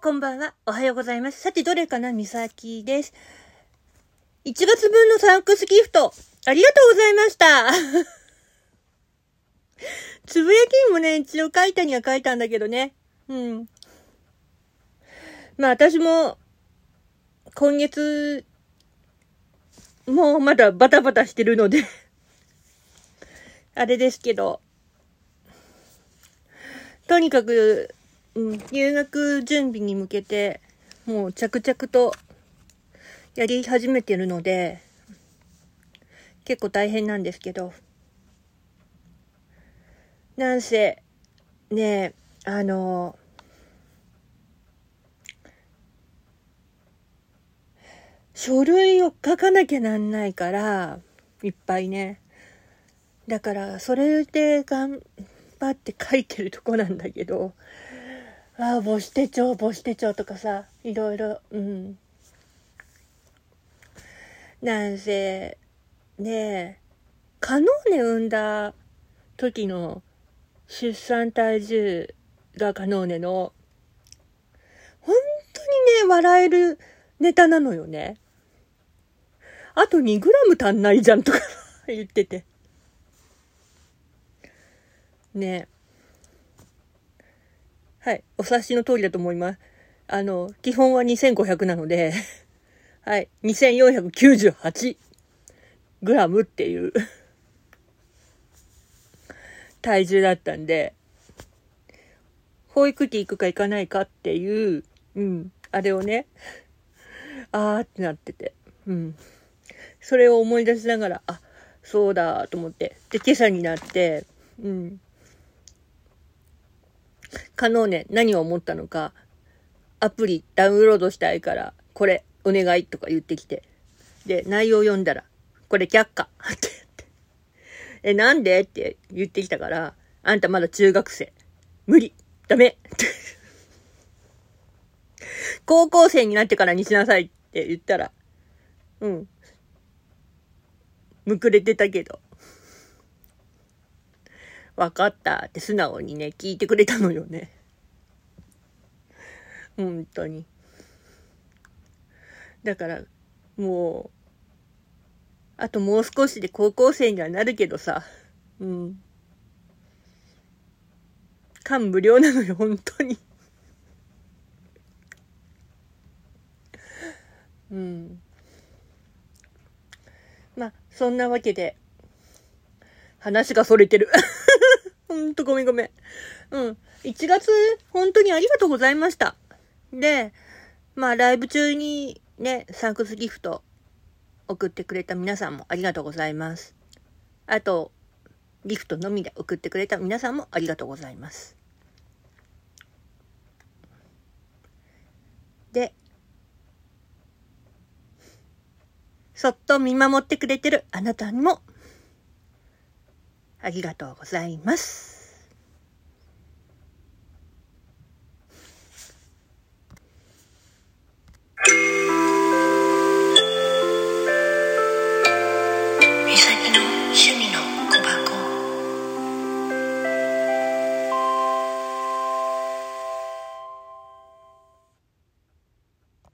こんばんは。おはようございます。さて、どれかな？みさきです。1月分のサンクスギフト、ありがとうございました。つぶやきにもね、一応書いたには書いたんだけどね。うん。まあ私も、今月、もうまだバタバタしてるのであれですけど、とにかく、入学準備に向けて、もう着々とやり始めてるので、結構大変なんですけど、なんせ、ねえ、あの、書類を書かなきゃなんないから、いっぱいね。だから、それで頑張って書いてるとこなんだけど、ああ、母子手帳、母子手帳とかさ、いろいろ、うん。なんせ、ねえ、カノーネ産んだ時の出産体重がカノーネの、本当にね、笑えるネタなのよね。あと2グラム足んないじゃんとか言ってて。ねえはい。お察しの通りだと思います。あの、基本は2500なので はい。2498グラムっていう 体重だったんで、保育器行くか行かないかっていう、うん、あれをね、あーってなってて、うん。それを思い出しながら、あ、そうだと思って。で、今朝になって、うん。可能ね、何を思ったのか、アプリダウンロードしたいから、これ、お願いとか言ってきて。で、内容読んだら、これ却下って言って。え、なんで？って言ってきたから、あんたまだ中学生。無理。ダメ。高校生になってからにしなさいって言ったら、うん。むくれてたけど。わかったって素直にね、聞いてくれたのよね。本当に。だから、もう、あともう少しで高校生にはなるけどさ、うん。感無量なのよ、本当に。うん。まあ、そんなわけで、話がそれてる。んとごめんごめん。うん。1月、本当にありがとうございました。で、まあ、ライブ中にね、サンクスギフト送ってくれた皆さんもありがとうございます。あと、ギフトのみで送ってくれた皆さんもありがとうございます。で、そっと見守ってくれてるあなたにも、ありがとうございます。